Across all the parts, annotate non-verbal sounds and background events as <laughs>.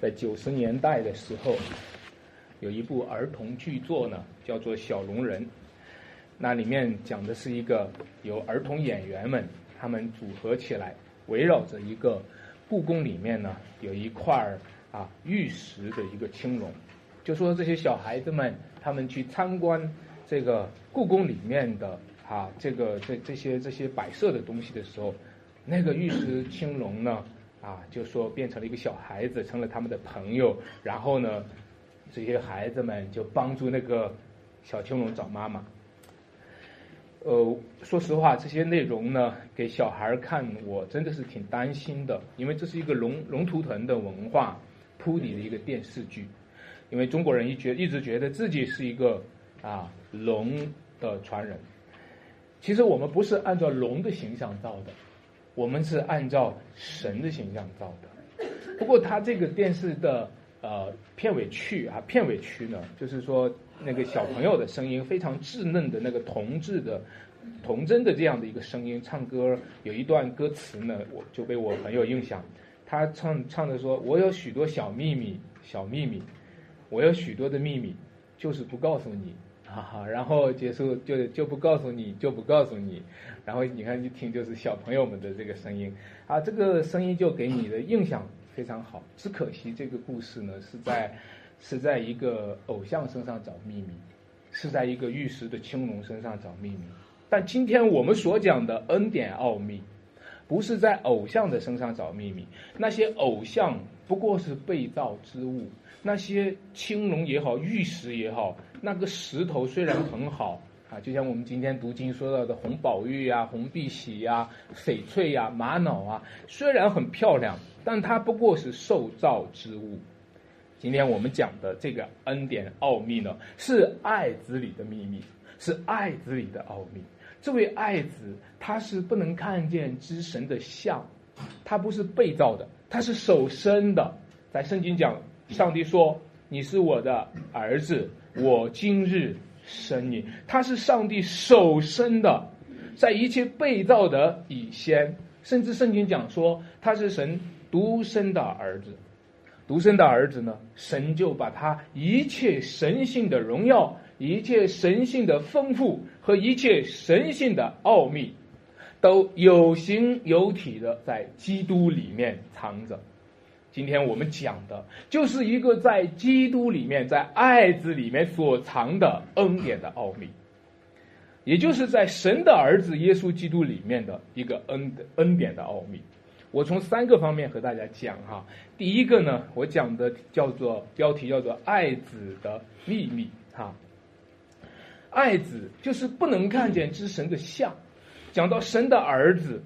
在九十年代的时候，有一部儿童剧作呢，叫做《小龙人》。那里面讲的是一个由儿童演员们他们组合起来，围绕着一个故宫里面呢有一块儿啊玉石的一个青龙，就说这些小孩子们他们去参观这个故宫里面的啊这个这这些这些摆设的东西的时候，那个玉石青龙呢。啊，就说变成了一个小孩子，成了他们的朋友。然后呢，这些孩子们就帮助那个小青龙找妈妈。呃，说实话，这些内容呢，给小孩看，我真的是挺担心的，因为这是一个龙龙图腾的文化铺底的一个电视剧。因为中国人一觉一直觉得自己是一个啊龙的传人，其实我们不是按照龙的形象造的。我们是按照神的形象造的，不过他这个电视的呃片尾曲啊，片尾曲呢，就是说那个小朋友的声音非常稚嫩的那个童稚的童真的这样的一个声音唱歌，有一段歌词呢，我就被我很有印象。他唱唱的说：“我有许多小秘密，小秘密，我有许多的秘密，就是不告诉你。”哈哈，然后结束就就不告诉你，就不告诉你。然后你看一听就是小朋友们的这个声音啊，这个声音就给你的印象非常好。只可惜这个故事呢是在是在一个偶像身上找秘密，是在一个玉石的青龙身上找秘密。但今天我们所讲的恩典奥秘，不是在偶像的身上找秘密，那些偶像不过是被造之物。那些青龙也好，玉石也好，那个石头虽然很好啊，就像我们今天读经说到的红宝玉呀、红碧玺呀、翡翠呀、玛瑙啊，虽然很漂亮，但它不过是受造之物。今天我们讲的这个恩典奥秘呢，是爱子里的秘密，是爱子里的奥秘。这位爱子他是不能看见之神的像，他不是被造的，他是手生的，在圣经讲。上帝说：“你是我的儿子，我今日生你。”他是上帝首生的，在一切被造的以先，甚至圣经讲说他是神独生的儿子。独生的儿子呢，神就把他一切神性的荣耀、一切神性的丰富和一切神性的奥秘，都有形有体的在基督里面藏着。今天我们讲的就是一个在基督里面，在爱子里面所藏的恩典的奥秘，也就是在神的儿子耶稣基督里面的一个恩的恩典的奥秘。我从三个方面和大家讲哈。第一个呢，我讲的叫做标题叫做爱子的秘密哈。爱子就是不能看见之神的像，讲到神的儿子。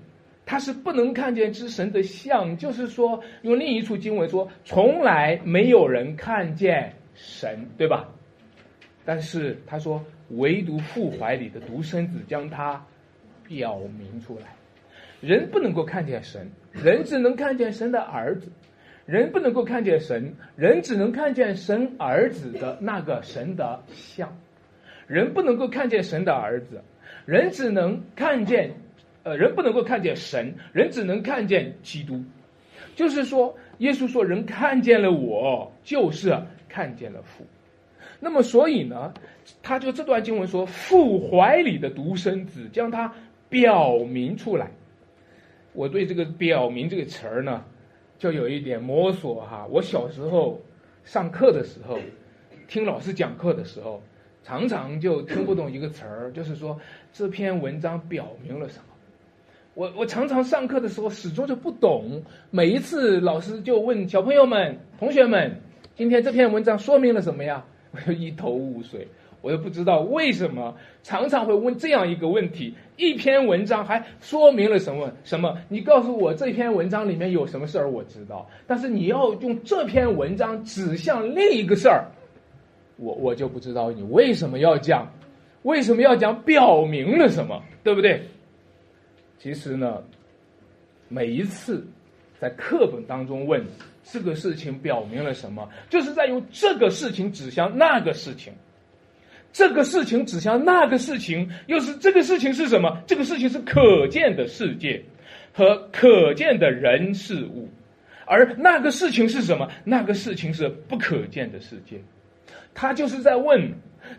他是不能看见之神的像，就是说，用另一处经文说，从来没有人看见神，对吧？但是他说，唯独父怀里的独生子将他表明出来。人不能够看见神，人只能看见神的儿子；人不能够看见神，人只能看见神儿子的那个神的像。人不能够看见神的儿子，人只能看见。呃，人不能够看见神，人只能看见基督。就是说，耶稣说：“人看见了我，就是看见了父。”那么，所以呢，他就这段经文说：“父怀里的独生子将他表明出来。”我对这个“表明”这个词儿呢，就有一点摸索哈。我小时候上课的时候，听老师讲课的时候，常常就听不懂一个词儿，就是说这篇文章表明了什么。我我常常上课的时候始终就不懂，每一次老师就问小朋友们、同学们，今天这篇文章说明了什么呀？<laughs> 我就一头雾水，我又不知道为什么常常会问这样一个问题：一篇文章还说明了什么？什么？你告诉我这篇文章里面有什么事儿？我知道，但是你要用这篇文章指向另一个事儿，我我就不知道你为什么要讲，为什么要讲表明了什么？对不对？其实呢，每一次在课本当中问这个事情表明了什么，就是在用这个事情指向那个事情，这个事情指向那个事情，又是这个事情是什么？这个事情是可见的世界和可见的人事物，而那个事情是什么？那个事情是不可见的世界。他就是在问：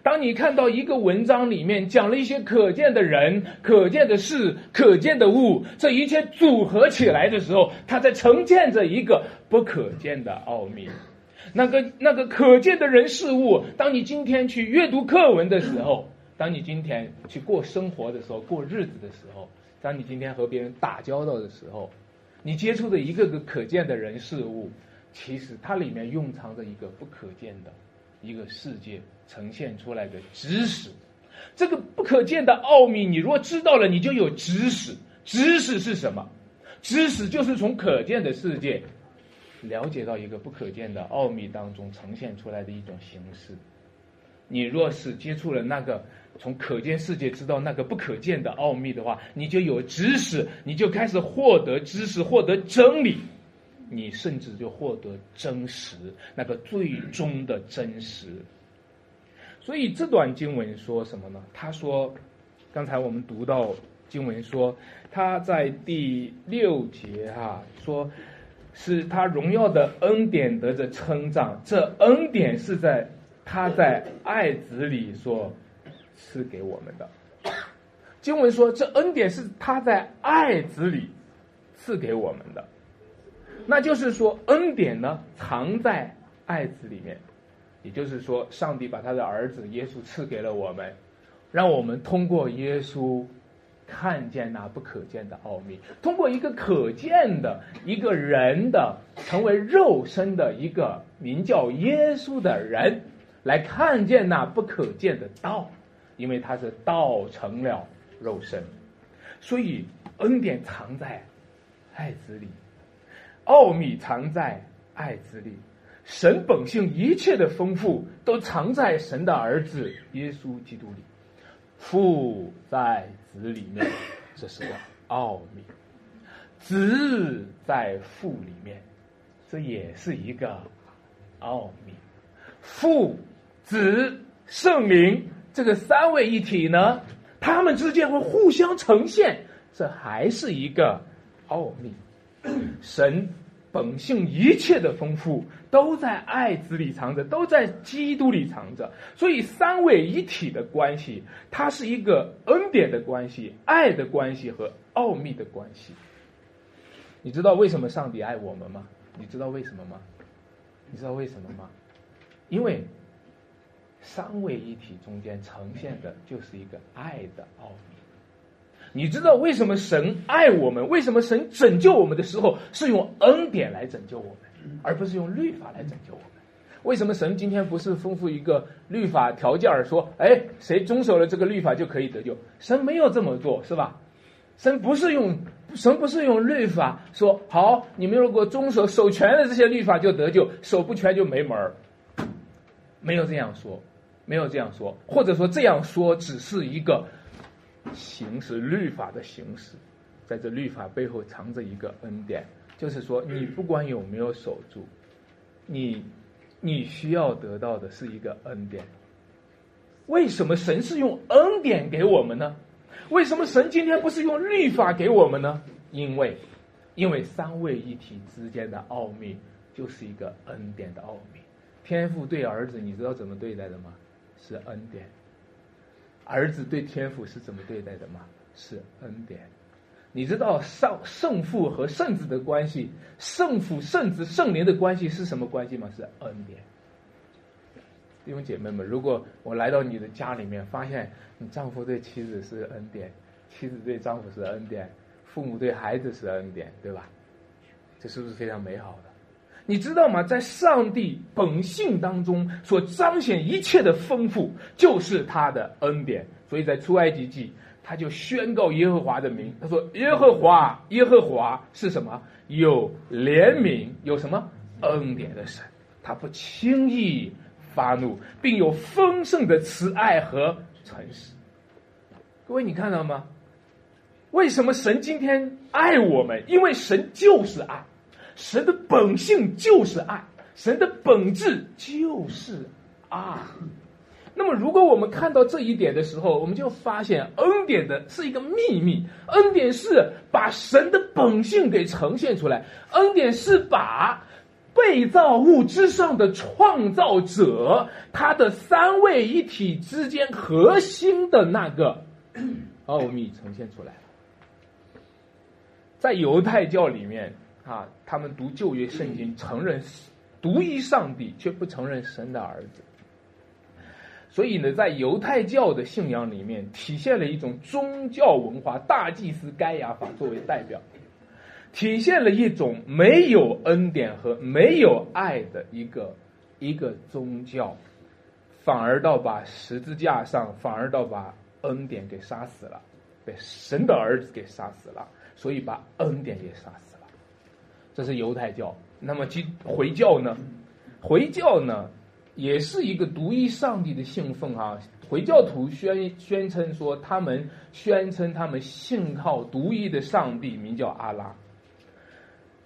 当你看到一个文章里面讲了一些可见的人、可见的事、可见的物，这一切组合起来的时候，他在呈现着一个不可见的奥秘。那个那个可见的人事物，当你今天去阅读课文的时候，当你今天去过生活的时候、过日子的时候，当你今天和别人打交道的时候，你接触的一个个可见的人事物，其实它里面蕴藏着一个不可见的。一个世界呈现出来的知识，这个不可见的奥秘，你如果知道了，你就有知识。知识是什么？知识就是从可见的世界了解到一个不可见的奥秘当中呈现出来的一种形式。你若是接触了那个从可见世界知道那个不可见的奥秘的话，你就有知识，你就开始获得知识，获得真理。你甚至就获得真实，那个最终的真实。所以这段经文说什么呢？他说，刚才我们读到经文说，他在第六节哈说，是他荣耀的恩典得着称赞，这恩典是在他在爱子里所赐给我们的。经文说，这恩典是他在爱子里赐给我们的。那就是说，恩典呢藏在爱子里面，也就是说，上帝把他的儿子耶稣赐给了我们，让我们通过耶稣看见那不可见的奥秘，通过一个可见的一个人的成为肉身的一个名叫耶稣的人，来看见那不可见的道，因为他是道成了肉身，所以恩典藏在爱子里。奥秘藏在爱子里，神本性一切的丰富都藏在神的儿子耶稣基督里，父在子里面，这是个奥秘；子在父里面，这也是一个奥秘。父、子、圣灵这个三位一体呢，他们之间会互相呈现，这还是一个奥秘。<clears throat> 神本性一切的丰富都在爱子里藏着，都在基督里藏着。所以三位一体的关系，它是一个恩典的关系、爱的关系和奥秘的关系。你知道为什么上帝爱我们吗？你知道为什么吗？你知道为什么吗？因为三位一体中间呈现的就是一个爱的奥秘。你知道为什么神爱我们？为什么神拯救我们的时候是用恩典来拯救我们，而不是用律法来拯救我们？为什么神今天不是吩咐一个律法条件儿说，哎，谁遵守了这个律法就可以得救？神没有这么做，是吧？神不是用神不是用律法说，好，你们如果遵守守全了这些律法就得救，守不全就没门儿。没有这样说，没有这样说，或者说这样说只是一个。行使律法的行使，在这律法背后藏着一个恩典，就是说，你不管有没有守住，你你需要得到的是一个恩典。为什么神是用恩典给我们呢？为什么神今天不是用律法给我们呢？因为，因为三位一体之间的奥秘就是一个恩典的奥秘。天父对儿子，你知道怎么对待的吗？是恩典。儿子对天父是怎么对待的吗？是恩典。你知道圣圣父和圣子的关系，圣父、圣子、圣灵的关系是什么关系吗？是恩典。弟兄姐妹们，如果我来到你的家里面，发现你丈夫对妻子是恩典，妻子对丈夫是恩典，父母对孩子是恩典，对吧？这是不是非常美好的？你知道吗？在上帝本性当中所彰显一切的丰富，就是他的恩典。所以在出埃及记，他就宣告耶和华的名。他说：“耶和华，耶和华是什么？有怜悯，有什么恩典的神？他不轻易发怒，并有丰盛的慈爱和诚实。”各位，你看到吗？为什么神今天爱我们？因为神就是爱。神的本性就是爱，神的本质就是爱。那么，如果我们看到这一点的时候，我们就发现恩典的是一个秘密。恩典是把神的本性给呈现出来，恩典是把被造物之上的创造者他的三位一体之间核心的那个奥秘呈现出来。在犹太教里面啊，他们读旧约圣经，承认独一上帝，却不承认神的儿子。所以呢，在犹太教的信仰里面，体现了一种宗教文化，大祭司该亚法作为代表，体现了一种没有恩典和没有爱的一个一个宗教，反而倒把十字架上，反而倒把恩典给杀死了，被神的儿子给杀死了，所以把恩典也杀死。这是犹太教。那么基回教呢？回教呢？也是一个独一上帝的信奉啊！回教徒宣宣称说，他们宣称他们信靠独一的上帝，名叫阿拉。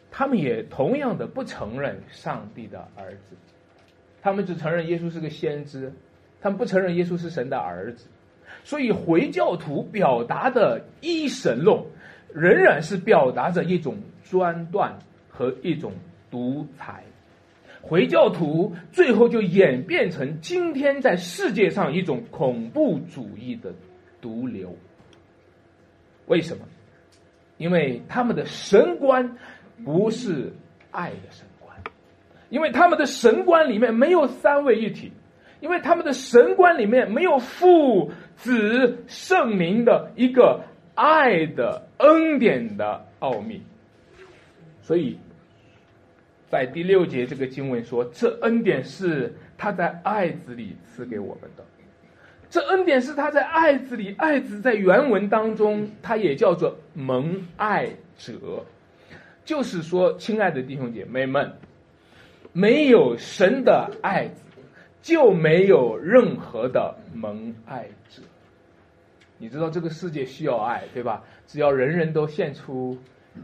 他们也同样的不承认上帝的儿子，他们只承认耶稣是个先知，他们不承认耶稣是神的儿子。所以回教徒表达的一神论，仍然是表达着一种专断和一种独裁。回教徒最后就演变成今天在世界上一种恐怖主义的毒瘤。为什么？因为他们的神观不是爱的神观，因为他们的神观里面没有三位一体，因为他们的神观里面没有父子圣灵的一个爱的恩典的奥秘，所以。在第六节，这个经文说：“这恩典是他在爱子里赐给我们的。这恩典是他在爱子里，爱子在原文当中，它也叫做蒙爱者。就是说，亲爱的弟兄姐妹们，没有神的爱子，就没有任何的蒙爱者。你知道这个世界需要爱，对吧？只要人人都献出。”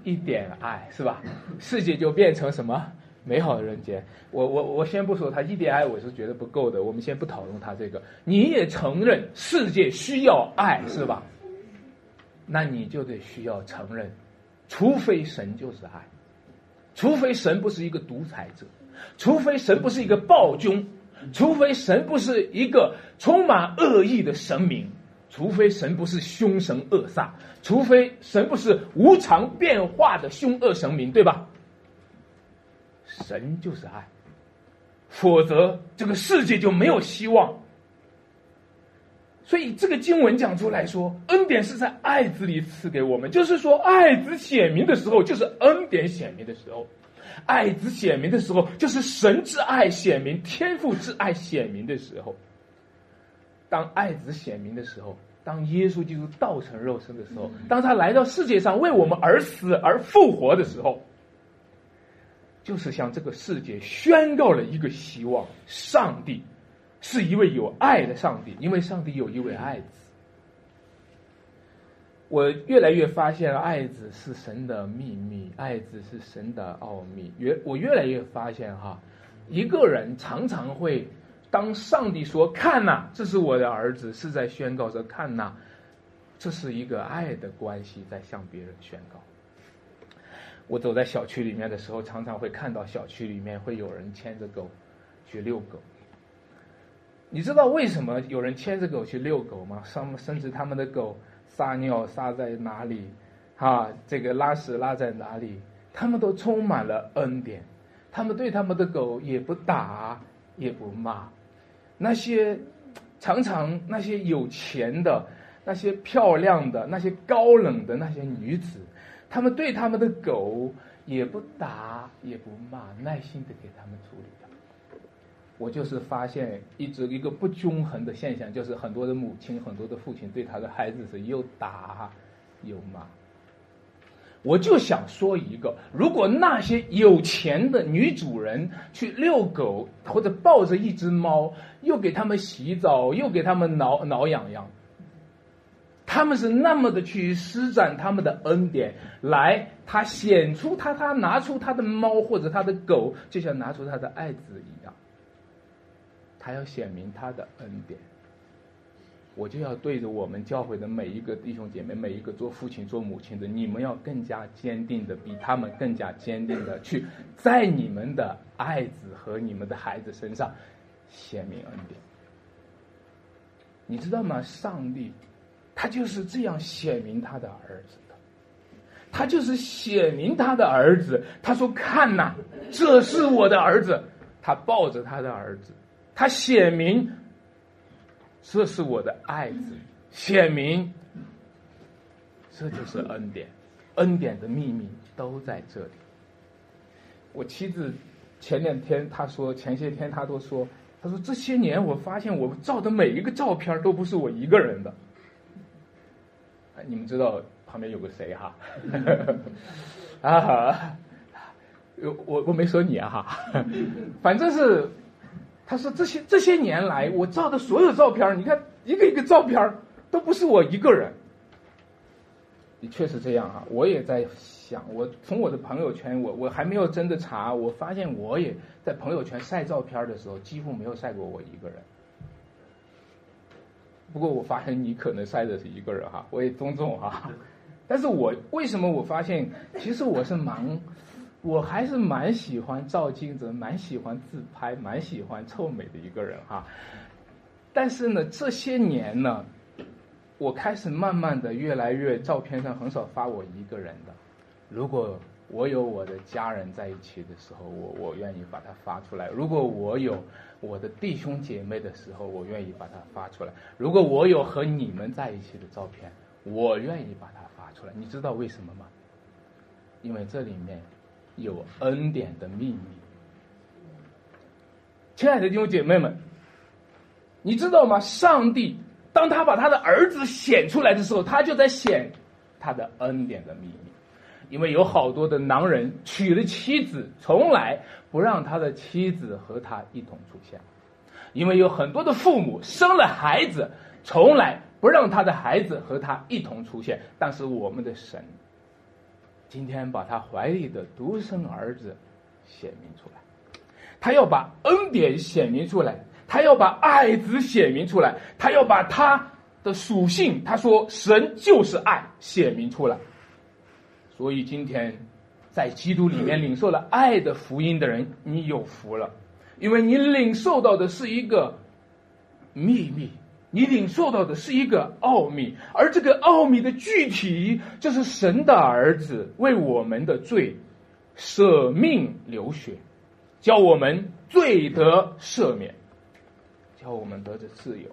一点爱是吧？世界就变成什么美好的人间？我我我先不说他一点爱，我是觉得不够的。我们先不讨论他这个。你也承认世界需要爱是吧？那你就得需要承认，除非神就是爱，除非神不是一个独裁者，除非神不是一个暴君，除非神不是一个充满恶意的神明。除非神不是凶神恶煞，除非神不是无常变化的凶恶神明，对吧？神就是爱，否则这个世界就没有希望。所以这个经文讲出来说，恩典是在爱子里赐给我们，就是说爱子显明的时候，就是恩典显明的时候；爱子显明的时候，就是神之爱显明、天赋之爱显明的时候。当爱子显明的时候，当耶稣基督道成肉身的时候，当他来到世界上为我们而死而复活的时候，就是向这个世界宣告了一个希望：上帝是一位有爱的上帝，因为上帝有一位爱子。我越来越发现，爱子是神的秘密，爱子是神的奥秘。越我越来越发现，哈，一个人常常会。当上帝说“看呐，这是我的儿子”，是在宣告着“看呐，这是一个爱的关系，在向别人宣告。”我走在小区里面的时候，常常会看到小区里面会有人牵着狗去遛狗。你知道为什么有人牵着狗去遛狗吗？甚甚至他们的狗撒尿撒在哪里，啊，这个拉屎拉在哪里，他们都充满了恩典，他们对他们的狗也不打也不骂。那些常常那些有钱的、那些漂亮的、那些高冷的那些女子，他们对他们的狗也不打也不骂，耐心的给他们处理的。我就是发现一直一个不均衡的现象，就是很多的母亲、很多的父亲对他的孩子是又打又骂。我就想说一个，如果那些有钱的女主人去遛狗，或者抱着一只猫，又给他们洗澡，又给他们挠挠痒痒，他们是那么的去施展他们的恩典，来他显出他他拿出他的猫或者他的狗，就像拿出他的爱子一样。他要显明他的恩典。我就要对着我们教会的每一个弟兄姐妹，每一个做父亲、做母亲的，你们要更加坚定的，比他们更加坚定的去在你们的爱子和你们的孩子身上显明恩典。你知道吗？上帝他就是这样显明他的儿子的，他就是显明他的儿子。他说：“看呐，这是我的儿子。”他抱着他的儿子，他显明。这是我的爱子，显明，这就是恩典，恩典的秘密都在这里。我妻子前两天她说，前些天她都说，她说这些年我发现我照的每一个照片都不是我一个人的。你们知道旁边有个谁哈？<laughs> 啊，我我没说你啊哈，<laughs> 反正是。他说：“这些这些年来，我照的所有照片，你看一个一个照片都不是我一个人。的确是这样啊！我也在想，我从我的朋友圈，我我还没有真的查，我发现我也在朋友圈晒照片的时候，几乎没有晒过我一个人。不过我发现你可能晒的是一个人哈，我也尊重哈。但是我为什么我发现，其实我是蛮。”我还是蛮喜欢照镜子，蛮喜欢自拍，蛮喜欢臭美的一个人哈。但是呢，这些年呢，我开始慢慢的越来越照片上很少发我一个人的。如果我有我的家人在一起的时候，我我愿意把它发出来；如果我有我的弟兄姐妹的时候，我愿意把它发出来；如果我有和你们在一起的照片，我愿意把它发出来。你知道为什么吗？因为这里面。有恩典的秘密，亲爱的弟兄姐妹们，你知道吗？上帝当他把他的儿子显出来的时候，他就在显他的恩典的秘密。因为有好多的男人娶了妻子，从来不让他的妻子和他一同出现；因为有很多的父母生了孩子，从来不让他的孩子和他一同出现。但是我们的神。今天把他怀里的独生儿子显明出来，他要把恩典显明出来，他要把爱子显明出来，他要把他的属性，他说神就是爱显明出来。所以今天在基督里面领受了爱的福音的人，你有福了，因为你领受到的是一个秘密。你领受到的是一个奥秘，而这个奥秘的具体就是神的儿子为我们的罪舍命流血，叫我们罪得赦免，叫我们得着自由，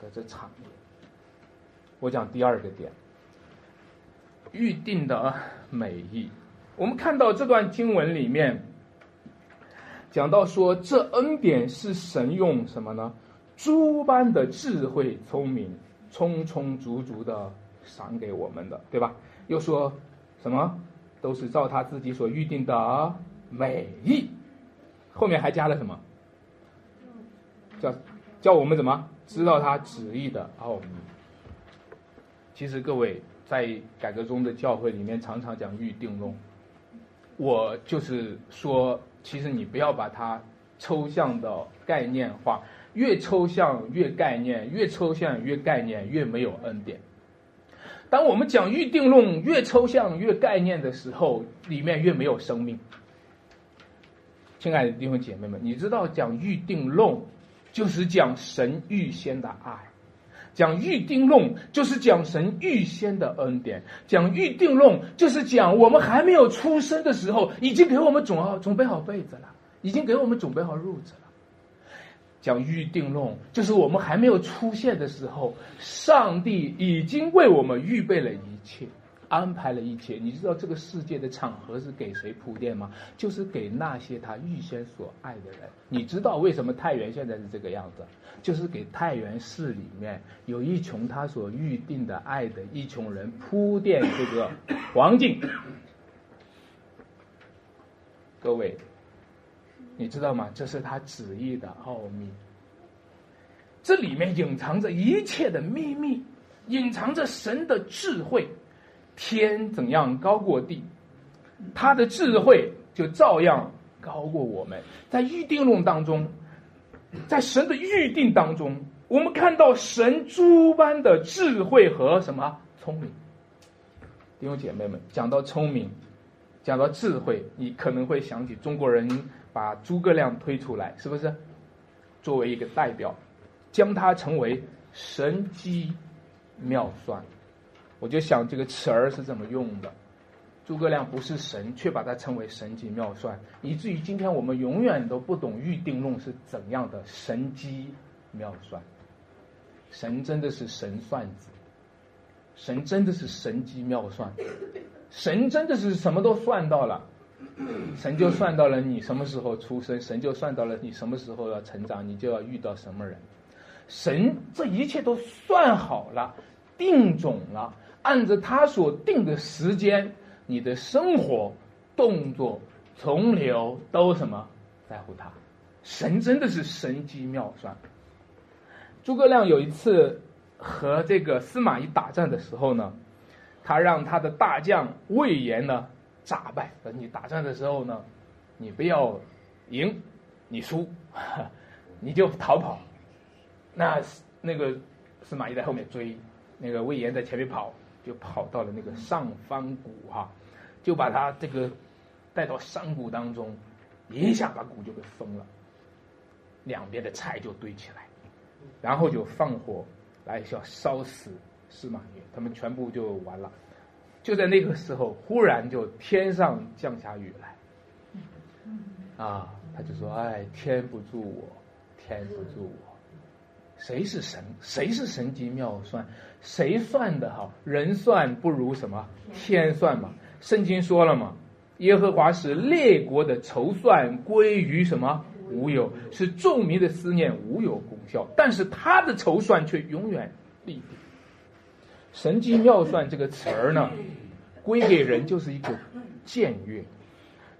得着产业。我讲第二个点，预定的美意。我们看到这段经文里面讲到说，这恩典是神用什么呢？诸般的智慧、聪明，充充足足的赏给我们的，对吧？又说什么都是照他自己所预定的美意，后面还加了什么？叫叫我们怎么知道他旨意的奥秘？其实各位在改革中的教会里面常常讲预定论，我就是说，其实你不要把它抽象的概念化。越抽象越概念，越抽象越概念，越没有恩典。当我们讲预定论越抽象越概念的时候，里面越没有生命。亲爱的弟兄姐妹们，你知道讲预定论就是讲神预先的爱，讲预定论就是讲神预先的恩典，讲预定论就是讲我们还没有出生的时候，已经给我们准好准备好被子了，已经给我们准备好褥子了。讲预定论，就是我们还没有出现的时候，上帝已经为我们预备了一切，安排了一切。你知道这个世界的场合是给谁铺垫吗？就是给那些他预先所爱的人。你知道为什么太原现在是这个样子？就是给太原市里面有一群他所预定的爱的一群人铺垫这个环境。各位。你知道吗？这是他旨意的奥秘，这里面隐藏着一切的秘密，隐藏着神的智慧。天怎样高过地，他的智慧就照样高过我们。在预定论当中，在神的预定当中，我们看到神诸般的智慧和什么聪明。弟兄姐妹们，讲到聪明，讲到智慧，你可能会想起中国人把诸葛亮推出来，是不是？作为一个代表，将他称为神机妙算。我就想这个词儿是怎么用的。诸葛亮不是神，却把他称为神机妙算，以至于今天我们永远都不懂预定论是怎样的神机妙算。神真的是神算子，神真的是神机妙算，神真的是什么都算到了，神就算到了你什么时候出生，神就算到了你什么时候要成长，你就要遇到什么人，神这一切都算好了，定种了，按着他所定的时间。你的生活、动作、从流都什么在乎他？神真的是神机妙算。诸葛亮有一次和这个司马懿打仗的时候呢，他让他的大将魏延呢诈败。说你打仗的时候呢，你不要赢，你输，<laughs> 你就逃跑。那那个司马懿在后面追，那个魏延在前面跑。就跑到了那个上方谷哈，就把他这个带到山谷当中，一下把谷就给封了，两边的菜就堆起来，然后就放火来要烧死司马懿，他们全部就完了。就在那个时候，忽然就天上降下雨来，啊，他就说：“哎，天不助我，天不助我。”谁是神？谁是神机妙算？谁算的好？人算不如什么？天算嘛？圣经说了嘛？耶和华使列国的筹算归于什么？无有，是众民的思念无有功效。但是他的筹算却永远立定。神机妙算这个词儿呢，归给人就是一个僭越。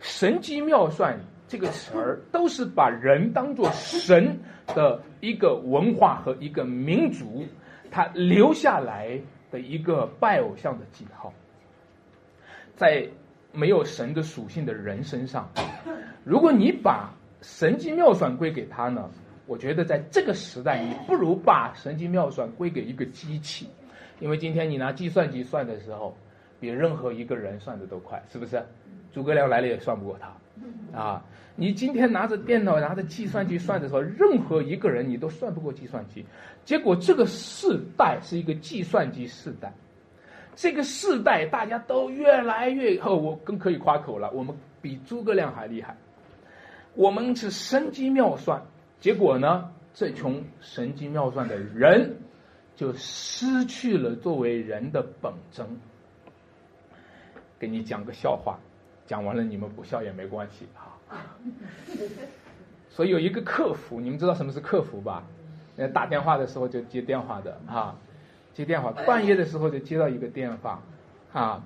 神机妙算。这个词儿都是把人当做神的一个文化和一个民族，他留下来的一个拜偶像的记号，在没有神的属性的人身上，如果你把神机妙算归给他呢，我觉得在这个时代，你不如把神机妙算归给一个机器，因为今天你拿计算机算的时候，比任何一个人算的都快，是不是？诸葛亮来了也算不过他。啊，你今天拿着电脑、拿着计算机算的时候，任何一个人你都算不过计算机。结果这个世代是一个计算机世代，这个世代大家都越来越哦，我更可以夸口了，我们比诸葛亮还厉害。我们是神机妙算，结果呢，这群神机妙算的人就失去了作为人的本真。给你讲个笑话。讲完了，你们不笑也没关系哈。所以有一个客服，你们知道什么是客服吧？那打电话的时候就接电话的啊，接电话，半夜的时候就接到一个电话，啊，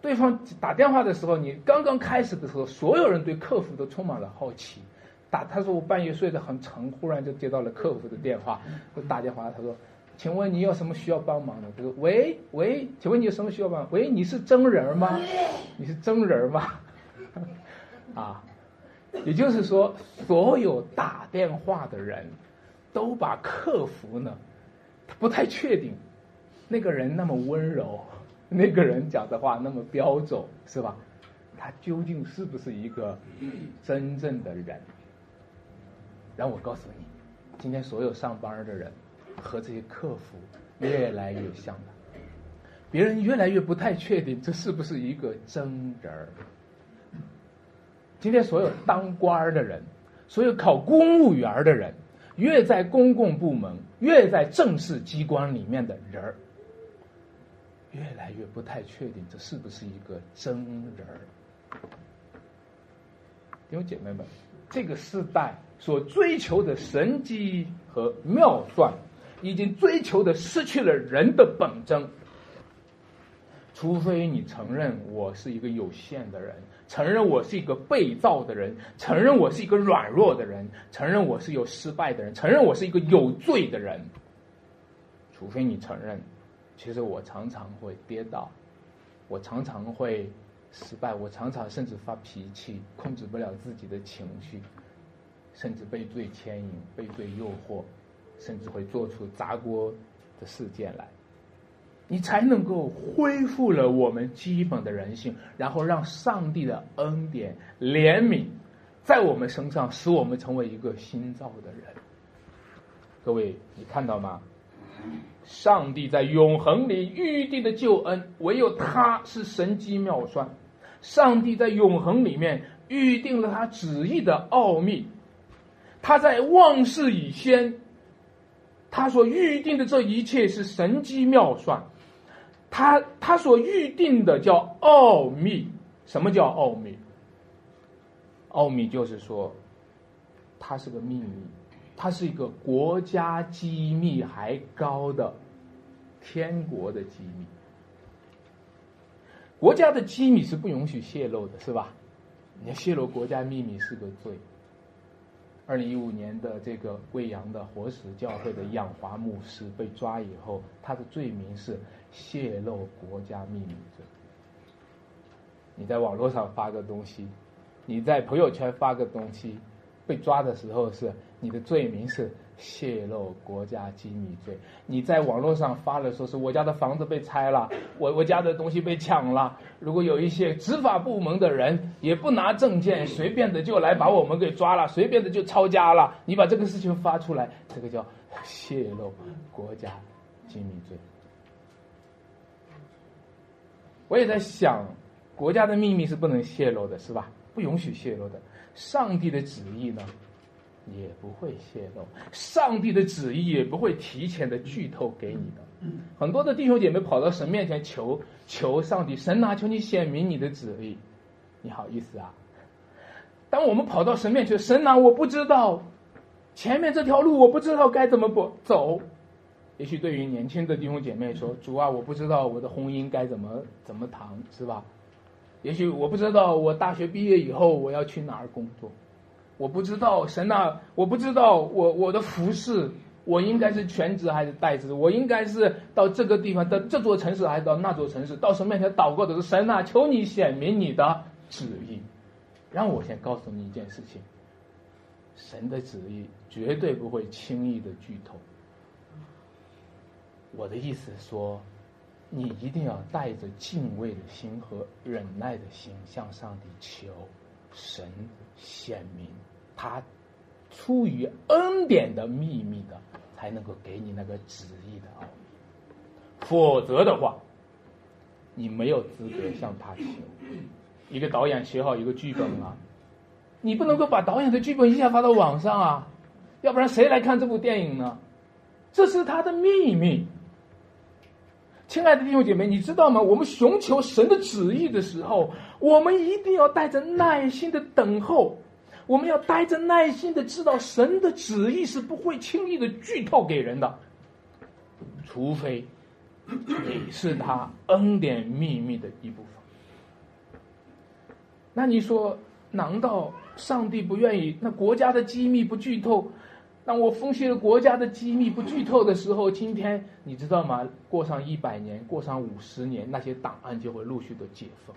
对方打电话的时候，你刚刚开始的时候，所有人对客服都充满了好奇。打他说我半夜睡得很沉，忽然就接到了客服的电话，我打电话，他说。请问你有什么需要帮忙的？他说：“喂喂，请问你有什么需要帮？喂，你是真人吗？你是真人吗？<laughs> 啊，也就是说，所有打电话的人都把客服呢，他不太确定，那个人那么温柔，那个人讲的话那么标准，是吧？他究竟是不是一个真正的人？让我告诉你，今天所有上班的人。”和这些客服越来越像了，别人越来越不太确定这是不是一个真人儿。今天所有当官儿的人，所有考公务员的人，越在公共部门，越在正式机关里面的人儿，越来越不太确定这是不是一个真人儿。弟兄姐妹们，这个时代所追求的神机和妙算。已经追求的失去了人的本真，除非你承认我是一个有限的人，承认我是一个被造的人，承认我是一个软弱的人，承认我是有失败的人，承认我是一个有罪的人。除非你承认，其实我常常会跌倒，我常常会失败，我常常甚至发脾气，控制不了自己的情绪。甚至被罪牵引、被罪诱惑，甚至会做出砸锅的事件来，你才能够恢复了我们基本的人性，然后让上帝的恩典、怜悯在我们身上，使我们成为一个新造的人。各位，你看到吗？上帝在永恒里预定的救恩，唯有他是神机妙算。上帝在永恒里面预定了他旨意的奥秘。他在万事以先，他所预定的这一切是神机妙算，他他所预定的叫奥秘。什么叫奥秘？奥秘就是说，它是个秘密，它是一个国家机密还高的天国的机密。国家的机密是不允许泄露的，是吧？你泄露国家秘密是个罪。二零一五年的这个贵阳的活石教会的养华牧师被抓以后，他的罪名是泄露国家秘密罪。你在网络上发个东西，你在朋友圈发个东西，被抓的时候是你的罪名是。泄露国家机密罪，你在网络上发了说是我家的房子被拆了，我我家的东西被抢了。如果有一些执法部门的人也不拿证件，随便的就来把我们给抓了，随便的就抄家了，你把这个事情发出来，这个叫泄露国家机密罪。我也在想，国家的秘密是不能泄露的，是吧？不允许泄露的。上帝的旨意呢？也不会泄露，上帝的旨意也不会提前的剧透给你的。很多的弟兄姐妹跑到神面前求求上帝，神啊，求你显明你的旨意。你好意思啊？当我们跑到神面前，神啊，我不知道前面这条路，我不知道该怎么不走。也许对于年轻的弟兄姐妹说，主啊，我不知道我的婚姻该怎么怎么谈，是吧？也许我不知道我大学毕业以后我要去哪儿工作。我不知道神呐，我不知道我我的服饰，我应该是全职还是代职？我应该是到这个地方，到这座城市还是到那座城市？到神面前祷告的是神呐，求你显明你的旨意。让我先告诉你一件事情：神的旨意绝对不会轻易的剧透。我的意思是说，你一定要带着敬畏的心和忍耐的心向上帝求。神显明，他出于恩典的秘密的，才能够给你那个旨意的奥秘。否则的话，你没有资格向他求。一个导演写好一个剧本啊，你不能够把导演的剧本一下发到网上啊，要不然谁来看这部电影呢？这是他的秘密。亲爱的弟兄姐妹，你知道吗？我们寻求神的旨意的时候，我们一定要带着耐心的等候。我们要带着耐心的知道，神的旨意是不会轻易的剧透给人的，除非你是他恩典秘密的一部分。那你说，难道上帝不愿意？那国家的机密不剧透？当我分析了国家的机密不剧透的时候，今天你知道吗？过上一百年，过上五十年，那些档案就会陆续的解封，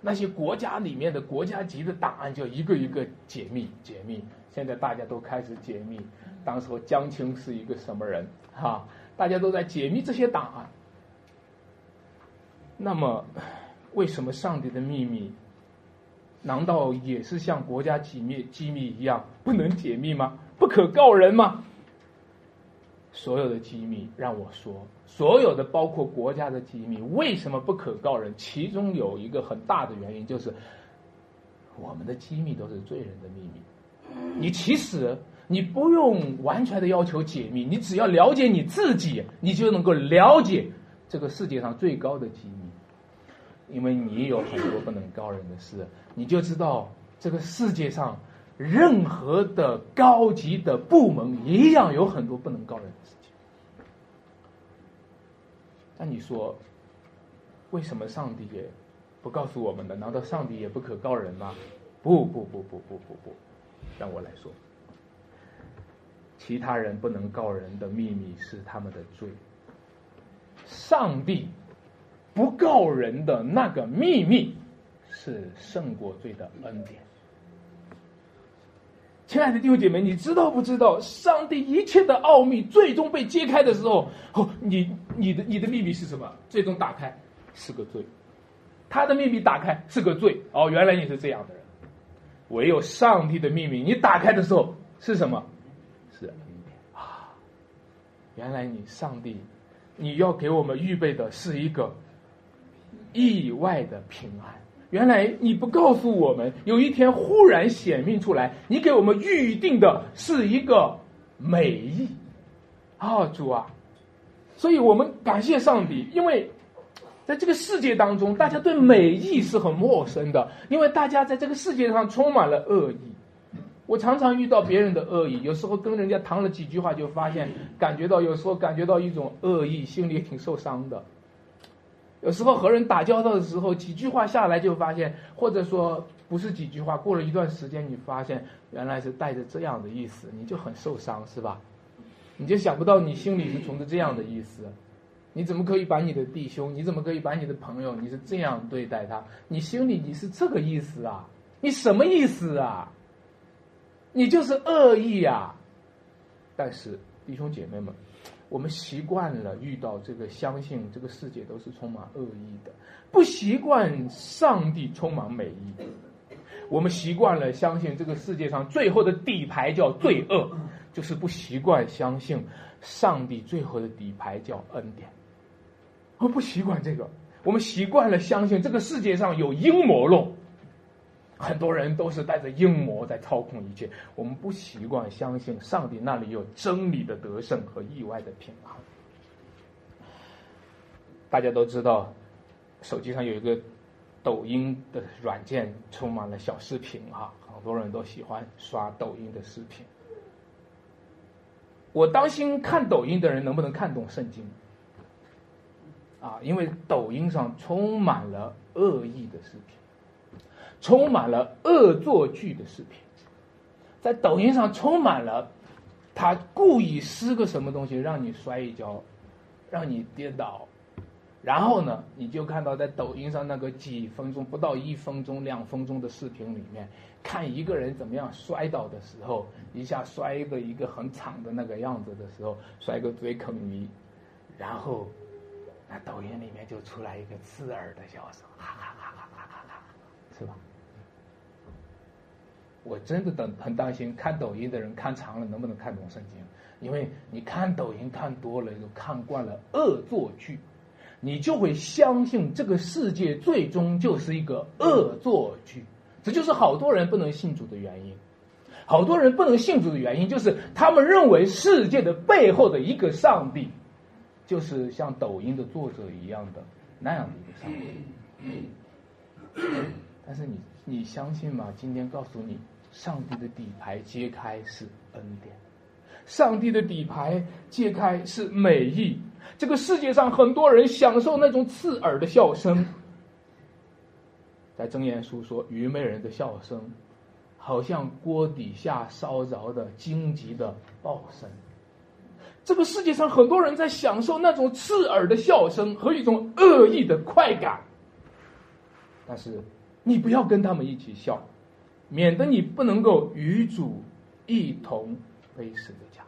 那些国家里面的国家级的档案就一个一个解密解密。现在大家都开始解密，当时候江青是一个什么人？哈，大家都在解密这些档案。那么，为什么上帝的秘密，难道也是像国家机密机密一样不能解密吗？不可告人吗？所有的机密让我说，所有的包括国家的机密，为什么不可告人？其中有一个很大的原因就是，我们的机密都是罪人的秘密。你其实你不用完全的要求解密，你只要了解你自己，你就能够了解这个世界上最高的机密，因为你有很多不能告人的事，你就知道这个世界上。任何的高级的部门一样有很多不能告人的事情。那你说，为什么上帝也不告诉我们呢？难道上帝也不可告人吗？不不不不不不不，让我来说，其他人不能告人的秘密是他们的罪。上帝不告人的那个秘密是胜过罪的恩典。亲爱的弟兄姐妹，你知道不知道，上帝一切的奥秘最终被揭开的时候，哦，你你的你的秘密是什么？最终打开是个罪，他的秘密打开是个罪。哦，原来你是这样的人。唯有上帝的秘密，你打开的时候是什么？是恩典啊！原来你上帝，你要给我们预备的是一个意外的平安。原来你不告诉我们，有一天忽然显明出来，你给我们预定的是一个美意，啊，主啊！所以我们感谢上帝，因为在这个世界当中，大家对美意是很陌生的，因为大家在这个世界上充满了恶意。我常常遇到别人的恶意，有时候跟人家谈了几句话，就发现感觉到有时候感觉到一种恶意，心里挺受伤的。有时候和人打交道的时候，几句话下来就发现，或者说不是几句话，过了一段时间，你发现原来是带着这样的意思，你就很受伤，是吧？你就想不到你心里是存着这样的意思，你怎么可以把你的弟兄，你怎么可以把你的朋友，你是这样对待他？你心里你是这个意思啊？你什么意思啊？你就是恶意啊！但是弟兄姐妹们。我们习惯了遇到这个，相信这个世界都是充满恶意的，不习惯上帝充满美意。我们习惯了相信这个世界上最后的底牌叫罪恶，就是不习惯相信上帝最后的底牌叫恩典。我不习惯这个，我们习惯了相信这个世界上有阴谋论。很多人都是带着阴谋在操控一切，我们不习惯相信上帝那里有真理的得胜和意外的平安。大家都知道，手机上有一个抖音的软件，充满了小视频啊，很多人都喜欢刷抖音的视频。我担心看抖音的人能不能看懂圣经啊，因为抖音上充满了恶意的视频。充满了恶作剧的视频，在抖音上充满了，他故意施个什么东西让你摔一跤，让你跌倒，然后呢，你就看到在抖音上那个几分钟不到一分钟、两分钟的视频里面，看一个人怎么样摔倒的时候，一下摔的一个很惨的那个样子的时候，摔个嘴啃泥，然后，那抖音里面就出来一个刺耳的笑声，哈哈哈哈哈哈哈，是吧？我真的等很担心看抖音的人看长了能不能看懂圣经，因为你看抖音看多了，就看惯了恶作剧，你就会相信这个世界最终就是一个恶作剧，这就是好多人不能信主的原因。好多人不能信主的原因就是他们认为世界的背后的一个上帝，就是像抖音的作者一样的那样的一个上帝。<coughs> <coughs> <coughs> 但是你你相信吗？今天告诉你。上帝的底牌揭开是恩典，上帝的底牌揭开是美意。这个世界上很多人享受那种刺耳的笑声，在箴言书说，愚昧人的笑声，好像锅底下烧着的荆棘的爆声。这个世界上很多人在享受那种刺耳的笑声和一种恶意的快感，但是你不要跟他们一起笑。免得你不能够与主一同背十字架，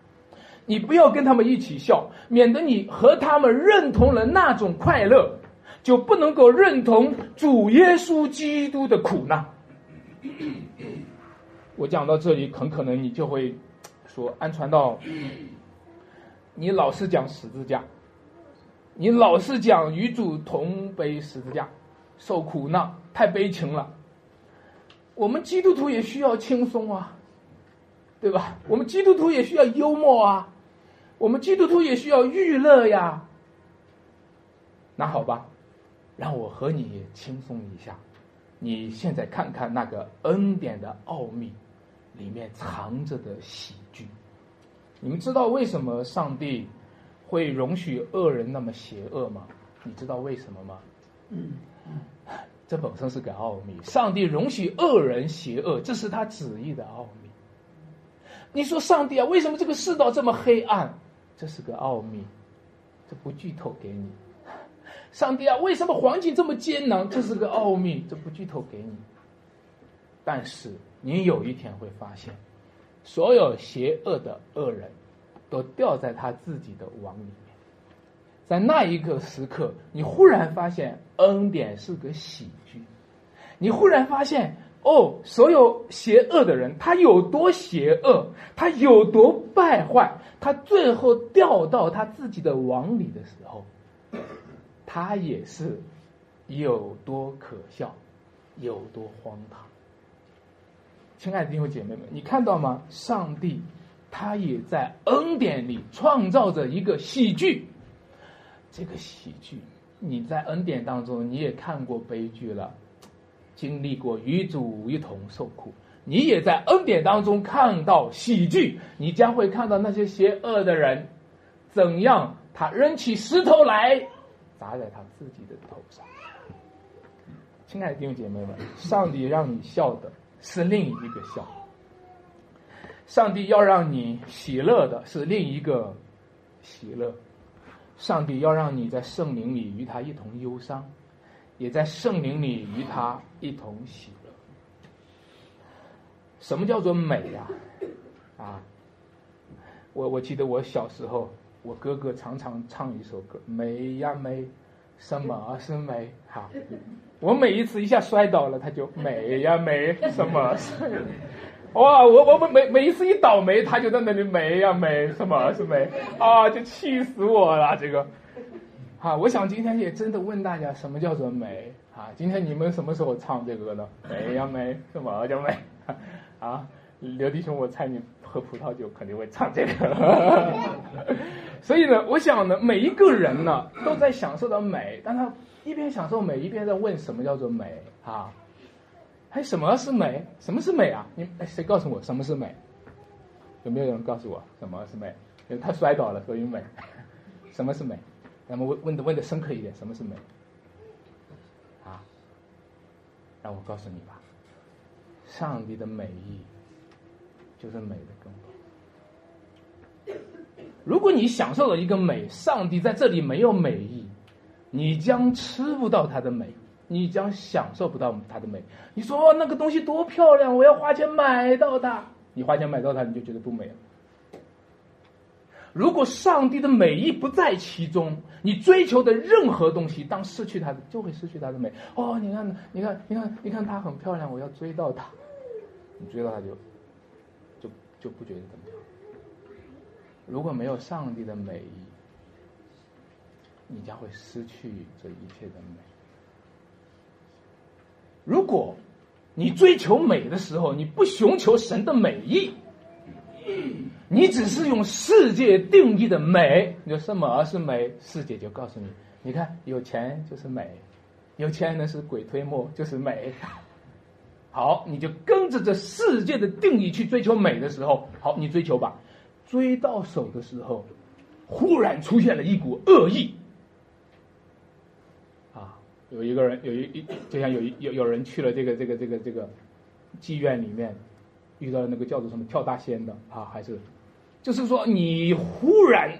你不要跟他们一起笑，免得你和他们认同了那种快乐，就不能够认同主耶稣基督的苦难。我讲到这里，很可能你就会说：“安传道，你老是讲十字架，你老是讲与主同背十字架，受苦难太悲情了。”我们基督徒也需要轻松啊，对吧？我们基督徒也需要幽默啊，我们基督徒也需要娱乐呀。那好吧，让我和你轻松一下。你现在看看那个恩典的奥秘，里面藏着的喜剧。你们知道为什么上帝会容许恶人那么邪恶吗？你知道为什么吗？这本身是个奥秘，上帝容许恶人邪恶，这是他旨意的奥秘。你说上帝啊，为什么这个世道这么黑暗？这是个奥秘，这不剧透给你。上帝啊，为什么环境这么艰难？这是个奥秘，这不剧透给你。但是你有一天会发现，所有邪恶的恶人，都掉在他自己的网里。在那一个时刻，你忽然发现恩典是个喜剧，你忽然发现哦，所有邪恶的人他有多邪恶，他有多败坏，他最后掉到他自己的网里的时候，他也是有多可笑，有多荒唐。亲爱的弟兄姐妹们，你看到吗？上帝他也在恩典里创造着一个喜剧。这个喜剧，你在恩典当中你也看过悲剧了，经历过与主一同受苦，你也在恩典当中看到喜剧。你将会看到那些邪恶的人怎样，他扔起石头来砸在他自己的头上。亲爱的弟兄姐妹们，上帝让你笑的是另一个笑，上帝要让你喜乐的是另一个喜乐。上帝要让你在圣灵里与他一同忧伤，也在圣灵里与他一同喜乐。什么叫做美呀？啊，我我记得我小时候，我哥哥常常唱一首歌：“美呀美，什么是美？”哈，我每一次一下摔倒了，他就美呀美，什么是？哇！我我我每每一次一倒霉，他就在那里美呀美，什么是美 <laughs> 啊？就气死我了！这个，啊，我想今天也真的问大家，什么叫做美啊？今天你们什么时候唱这个歌呢？美呀美，什么叫美？<laughs> 啊，刘弟兄，我猜你喝葡萄酒肯定会唱这个。<laughs> 所以呢，我想呢，每一个人呢都在享受到美，但他一边享受美，一边在问什么叫做美啊？哎什么是美？什么是美啊？你哎，谁告诉我什么是美？有没有人告诉我什么是美？因为他摔倒了，所以美。什么是美？咱们问问的问的深刻一点，什么是美？啊，让我告诉你吧，上帝的美意就是美的根本。如果你享受了一个美，上帝在这里没有美意，你将吃不到他的美。你将享受不到它的美。你说那个东西多漂亮，我要花钱买到它。你花钱买到它，你就觉得不美了。如果上帝的美意不在其中，你追求的任何东西，当失去它的，就会失去它的美。哦，你看，你看，你看，你看它很漂亮，我要追到它。你追到它就，就就不觉得怎么样。如果没有上帝的美意，你将会失去这一切的美。如果你追求美的时候，你不寻求神的美意，你只是用世界定义的美，你说什么是美？世界就告诉你，你看有钱就是美，有钱那是鬼推磨就是美。<laughs> 好，你就跟着这世界的定义去追求美的时候，好，你追求吧，追到手的时候，忽然出现了一股恶意。有一个人，有一一，就像有一有有人去了这个这个这个这个妓院里面，遇到那个叫做什么跳大仙的啊，还是，就是说你忽然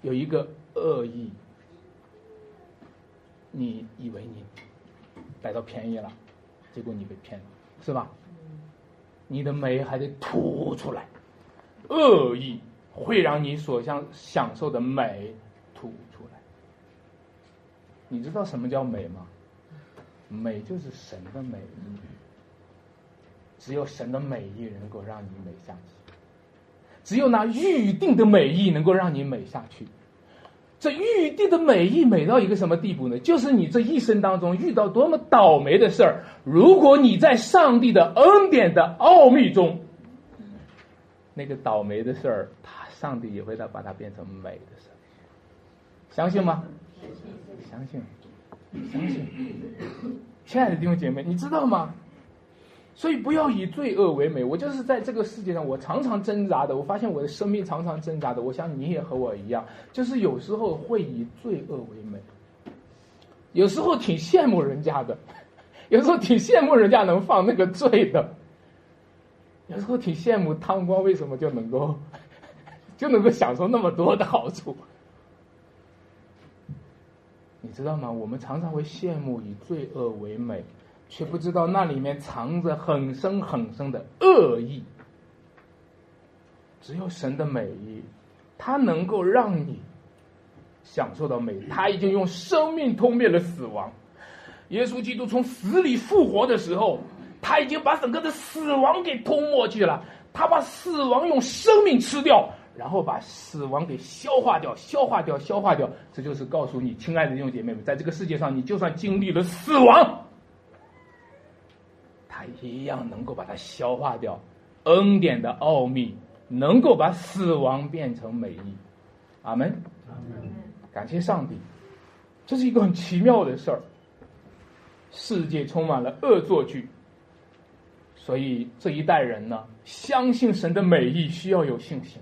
有一个恶意，你以为你逮到便宜了，结果你被骗了，是吧？你的美还得吐出来，恶意会让你所想享受的美。你知道什么叫美吗？美就是神的美，只有神的美意能够让你美下去，只有那预定的美意能够让你美下去。这预定的美意美到一个什么地步呢？就是你这一生当中遇到多么倒霉的事儿，如果你在上帝的恩典的奥秘中，那个倒霉的事儿，他上帝也会把把它变成美的事儿，相信吗？相信，相信，亲爱的弟兄姐妹，你知道吗？所以不要以罪恶为美。我就是在这个世界上，我常常挣扎的。我发现我的生命常常挣扎的。我想你也和我一样，就是有时候会以罪恶为美，有时候挺羡慕人家的，<laughs> 有时候挺羡慕人家能放那个罪的，有时候挺羡慕贪官为什么就能够 <laughs> 就能够享受那么多的好处。你知道吗？我们常常会羡慕以罪恶为美，却不知道那里面藏着很深很深的恶意。只有神的美意，它能够让你享受到美。他已经用生命通灭了死亡。耶稣基督从死里复活的时候，他已经把整个的死亡给吞没去了。他把死亡用生命吃掉，然后把死亡给消化掉、消化掉、消化掉。这就是告诉你，亲爱的弟兄姐妹们，在这个世界上，你就算经历了死亡，他一样能够把它消化掉。恩典的奥秘能够把死亡变成美意。阿门。阿门。感谢上帝，这是一个很奇妙的事儿。世界充满了恶作剧。所以这一代人呢，相信神的美意需要有信心。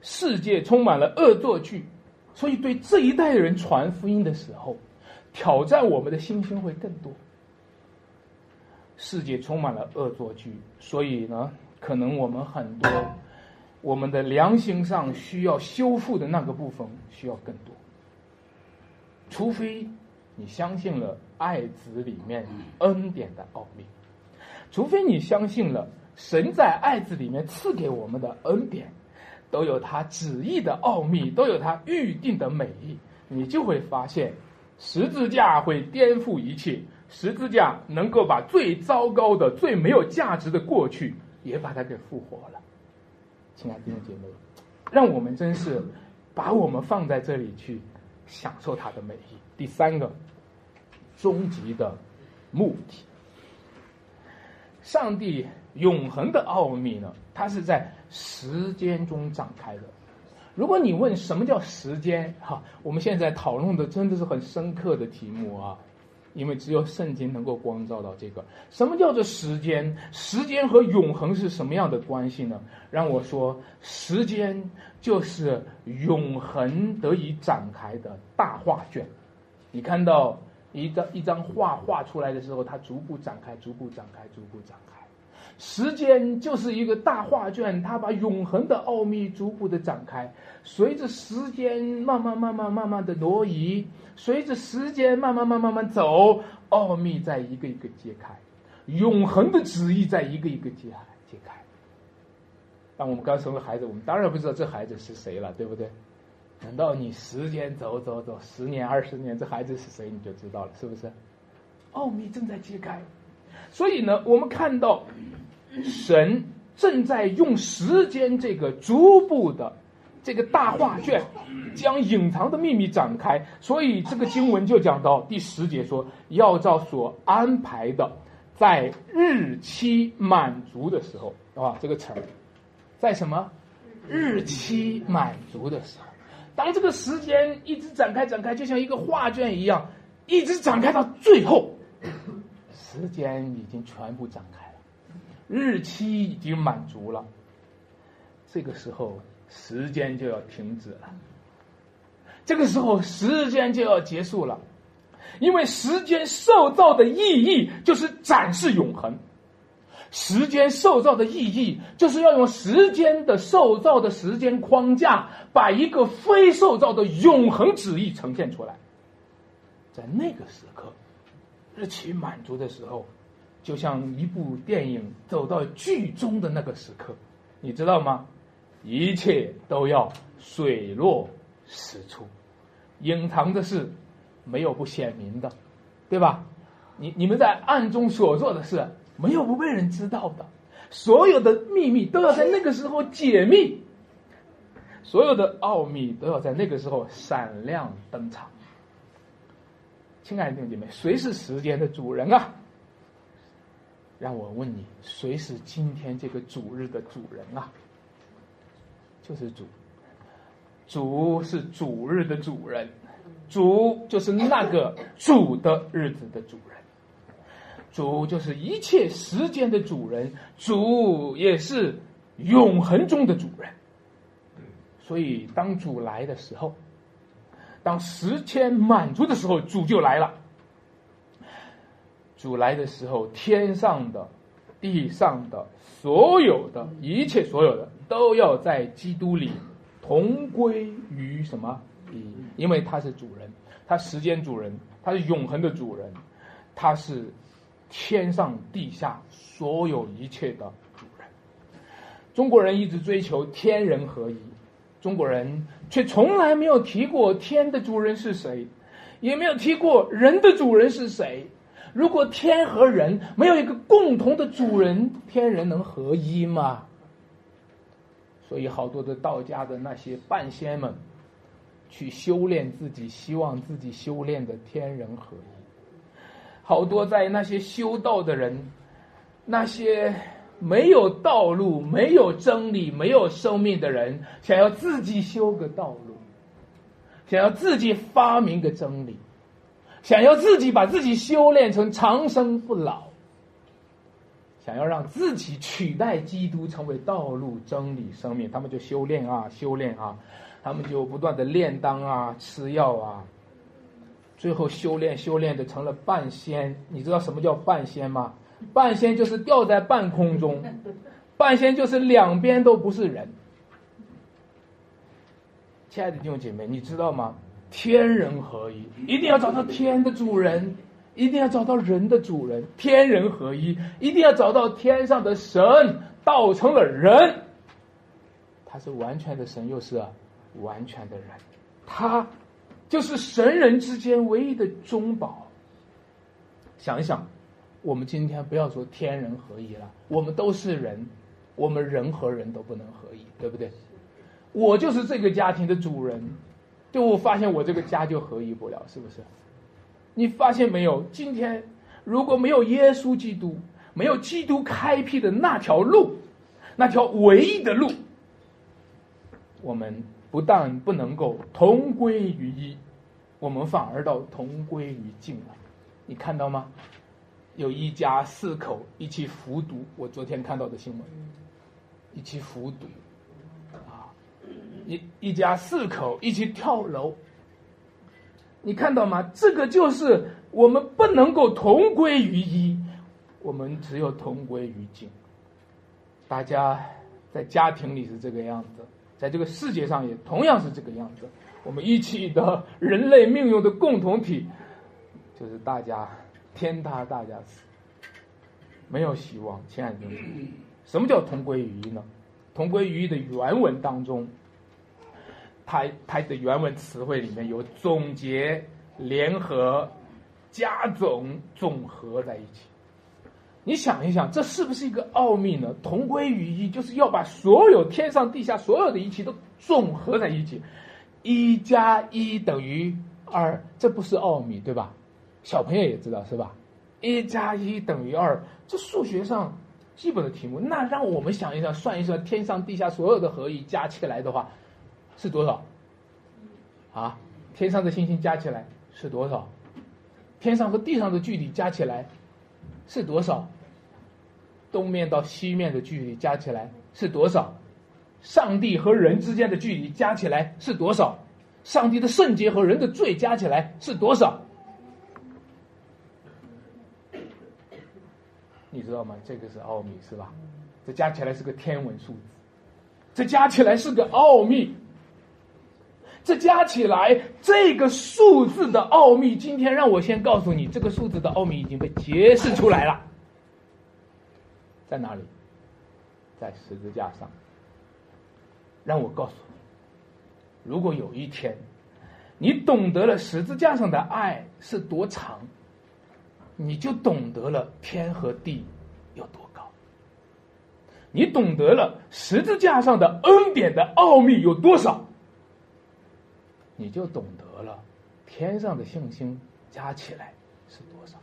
世界充满了恶作剧，所以对这一代人传福音的时候，挑战我们的信心会更多。世界充满了恶作剧，所以呢，可能我们很多我们的良心上需要修复的那个部分需要更多。除非你相信了爱子里面恩典的奥秘。除非你相信了神在爱子里面赐给我们的恩典，都有他旨意的奥秘，都有他预定的美意，你就会发现，十字架会颠覆一切，十字架能够把最糟糕的、最没有价值的过去也把它给复活了。亲爱的弟兄姐妹，让我们真是把我们放在这里去享受它的美意。第三个，终极的目的。上帝永恒的奥秘呢？它是在时间中展开的。如果你问什么叫时间，哈，我们现在讨论的真的是很深刻的题目啊，因为只有圣经能够光照到这个。什么叫做时间？时间和永恒是什么样的关系呢？让我说，时间就是永恒得以展开的大画卷。你看到？一张一张画画出来的时候，它逐步展开，逐步展开，逐步展开。时间就是一个大画卷，它把永恒的奥秘逐步的展开。随着时间慢慢慢慢慢慢的挪移，随着时间慢慢慢慢慢走，奥秘在一个一个揭开，永恒的旨意在一个一个揭开揭开。当我们刚生了孩子，我们当然不知道这孩子是谁了，对不对？等到你时间走走走，十年二十年，这孩子是谁你就知道了，是不是？奥秘正在揭开，所以呢，我们看到神正在用时间这个逐步的这个大画卷，将隐藏的秘密展开。所以这个经文就讲到第十节说，要照所安排的，在日期满足的时候啊，这个词儿，在什么日期满足的时候。当这个时间一直展开展开，就像一个画卷一样，一直展开到最后，时间已经全部展开了，日期已经满足了。这个时候，时间就要停止了。这个时候，时间就要结束了，因为时间受造的意义就是展示永恒。时间受造的意义，就是要用时间的受造的时间框架，把一个非受造的永恒旨意呈现出来。在那个时刻，日期满足的时候，就像一部电影走到剧终的那个时刻，你知道吗？一切都要水落石出，<laughs> 隐藏的事没有不显明的，对吧？你你们在暗中所做的事。没有不被人知道的，所有的秘密都要在那个时候解密，所有的奥秘都要在那个时候闪亮登场。亲爱的弟兄姐妹，谁是时间的主人啊？让我问你，谁是今天这个主日的主人啊？就是主，主是主日的主人，主就是那个主的日子的主人。主就是一切时间的主人，主也是永恒中的主人。所以，当主来的时候，当时间满足的时候，主就来了。主来的时候，天上的、地上的所有的一切、所有的，都要在基督里同归于什么？因为他是主人，他时间主人，他是永恒的主人，他是。天上地下所有一切的主人，中国人一直追求天人合一，中国人却从来没有提过天的主人是谁，也没有提过人的主人是谁。如果天和人没有一个共同的主人，天人能合一吗？所以，好多的道家的那些半仙们，去修炼自己，希望自己修炼的天人合一。好多在那些修道的人，那些没有道路、没有真理、没有生命的人，想要自己修个道路，想要自己发明个真理，想要自己把自己修炼成长生不老。想要让自己取代基督成为道路、真理、生命，他们就修炼啊，修炼啊，他们就不断的炼丹啊，吃药啊，最后修炼修炼的成了半仙。你知道什么叫半仙吗？半仙就是吊在半空中，半仙就是两边都不是人。亲爱的弟兄姐妹，你知道吗？天人合一，一定要找到天的主人。一定要找到人的主人，天人合一。一定要找到天上的神，道成了人。他是完全的神，又是完全的人。他就是神人之间唯一的中保。想一想，我们今天不要说天人合一了，我们都是人，我们人和人都不能合一，对不对？我就是这个家庭的主人，就我发现我这个家就合一不了，是不是？你发现没有？今天如果没有耶稣基督，没有基督开辟的那条路，那条唯一的路，我们不但不能够同归于一，我们反而到同归于尽了。你看到吗？有一家四口一起服毒，我昨天看到的新闻，一起服毒，啊，一一家四口一起跳楼。你看到吗？这个就是我们不能够同归于一，我们只有同归于尽。大家在家庭里是这个样子，在这个世界上也同样是这个样子。我们一起的人类命运的共同体，就是大家天塌大家死，没有希望。亲爱的弟，什么叫同归于一呢？同归于一的原文当中。它它的原文词汇里面有总结、联合、加总、总合在一起。你想一想，这是不是一个奥秘呢？同归于一，就是要把所有天上地下所有的一切都总合在一起。一加一等于二，这不是奥秘对吧？小朋友也知道是吧？一加一等于二，这数学上基本的题目。那让我们想一想，算一算天上地下所有的合一加起来的话。是多少？啊，天上的星星加起来是多少？天上和地上的距离加起来是多少？东面到西面的距离加起来是多少？上帝和人之间的距离加起来是多少？上帝的圣洁和人的罪加起来是多少？你知道吗？这个是奥秘，是吧？这加起来是个天文数字，这加起来是个奥秘。这加起来，这个数字的奥秘，今天让我先告诉你，这个数字的奥秘已经被揭示出来了。在哪里？在十字架上。让我告诉你，如果有一天，你懂得了十字架上的爱是多长，你就懂得了天和地有多高。你懂得了十字架上的恩典的奥秘有多少。你就懂得了，天上的星星加起来是多少？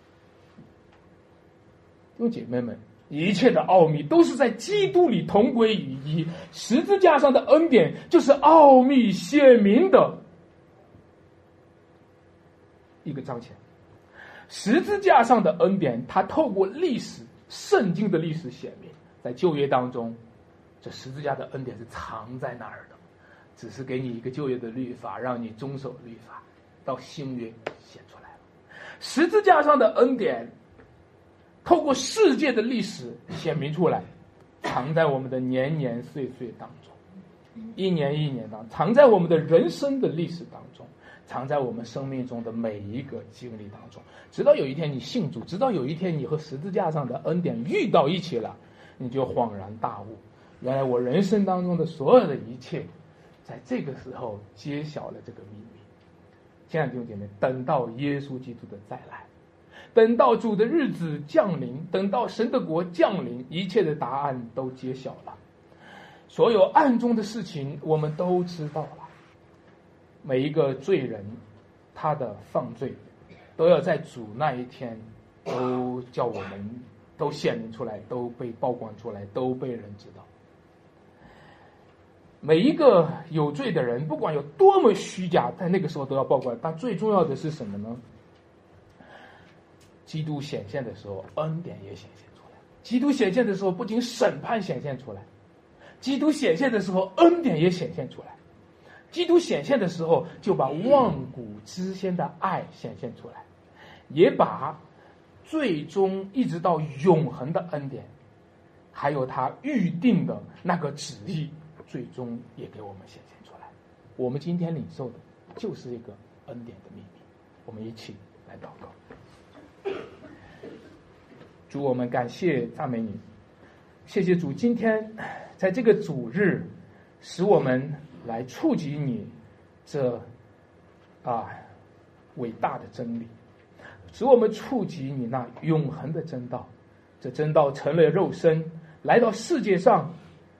弟兄姐妹们，一切的奥秘都是在基督里同归于一。十字架上的恩典就是奥秘显明的一个彰显。十字架上的恩典，它透过历史、圣经的历史显明，在旧约当中，这十字架的恩典是藏在那儿的。只是给你一个旧约的律法，让你遵守律法，到新约显出来了。十字架上的恩典，透过世界的历史显明出来，藏在我们的年年岁岁当中，一年一年当，藏在我们的人生的历史当中，藏在我们生命中的每一个经历当中。直到有一天你信主，直到有一天你和十字架上的恩典遇到一起了，你就恍然大悟。原来我人生当中的所有的一切，在这个时候揭晓了这个秘密。亲爱的弟兄姐妹，等到耶稣基督的再来，等到主的日子降临，等到神的国降临，一切的答案都揭晓了。所有暗中的事情，我们都知道了。每一个罪人，他的犯罪，都要在主那一天，都叫我们都显明出来，都被曝光出来，都被人知道。每一个有罪的人，不管有多么虚假，在那个时候都要曝光。但最重要的是什么呢？基督显现的时候，恩典也显现出来。基督显现的时候，不仅审判显现出来，基督显现的时候，恩典也显现出来。基督显现的时候，就把万古之先的爱显现出来，也把最终一直到永恒的恩典，还有他预定的那个旨意。最终也给我们显现出来。我们今天领受的，就是一个恩典的秘密。我们一起来祷告。主，我们感谢赞美你，谢谢主，今天在这个主日，使我们来触及你这啊伟大的真理，使我们触及你那永恒的真道。这真道成了肉身，来到世界上。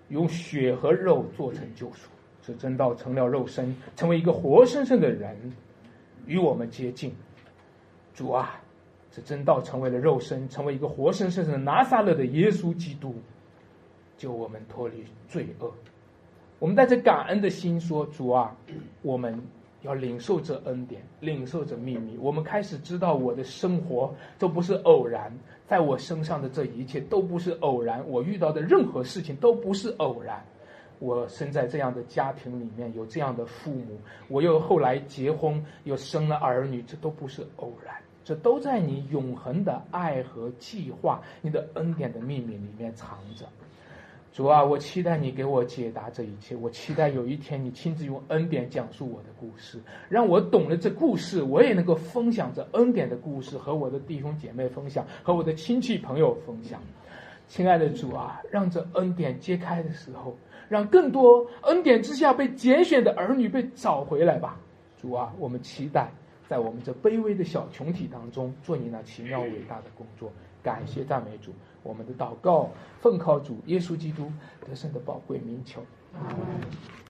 用血和肉做成救赎，这真道成了肉身，成为一个活生生的人，与我们接近。主啊，这真道成为了肉身，成为一个活生生的拿撒勒的耶稣基督，救我们脱离罪恶。我们带着感恩的心说：“主啊，我们要领受这恩典，领受这秘密。我们开始知道我的生活都不是偶然。”在我身上的这一切都不是偶然，我遇到的任何事情都不是偶然。我生在这样的家庭里面，有这样的父母，我又后来结婚，又生了儿女，这都不是偶然，这都在你永恒的爱和计划、你的恩典的秘密里面藏着。主啊，我期待你给我解答这一切。我期待有一天你亲自用恩典讲述我的故事，让我懂了这故事，我也能够分享这恩典的故事，和我的弟兄姐妹分享，和我的亲戚朋友分享。亲爱的主啊，让这恩典揭开的时候，让更多恩典之下被拣选的儿女被找回来吧。主啊，我们期待在我们这卑微的小群体当中做你那奇妙伟大的工作。感谢赞美主。我们的祷告，奉靠主耶稣基督得胜的宝贵名求。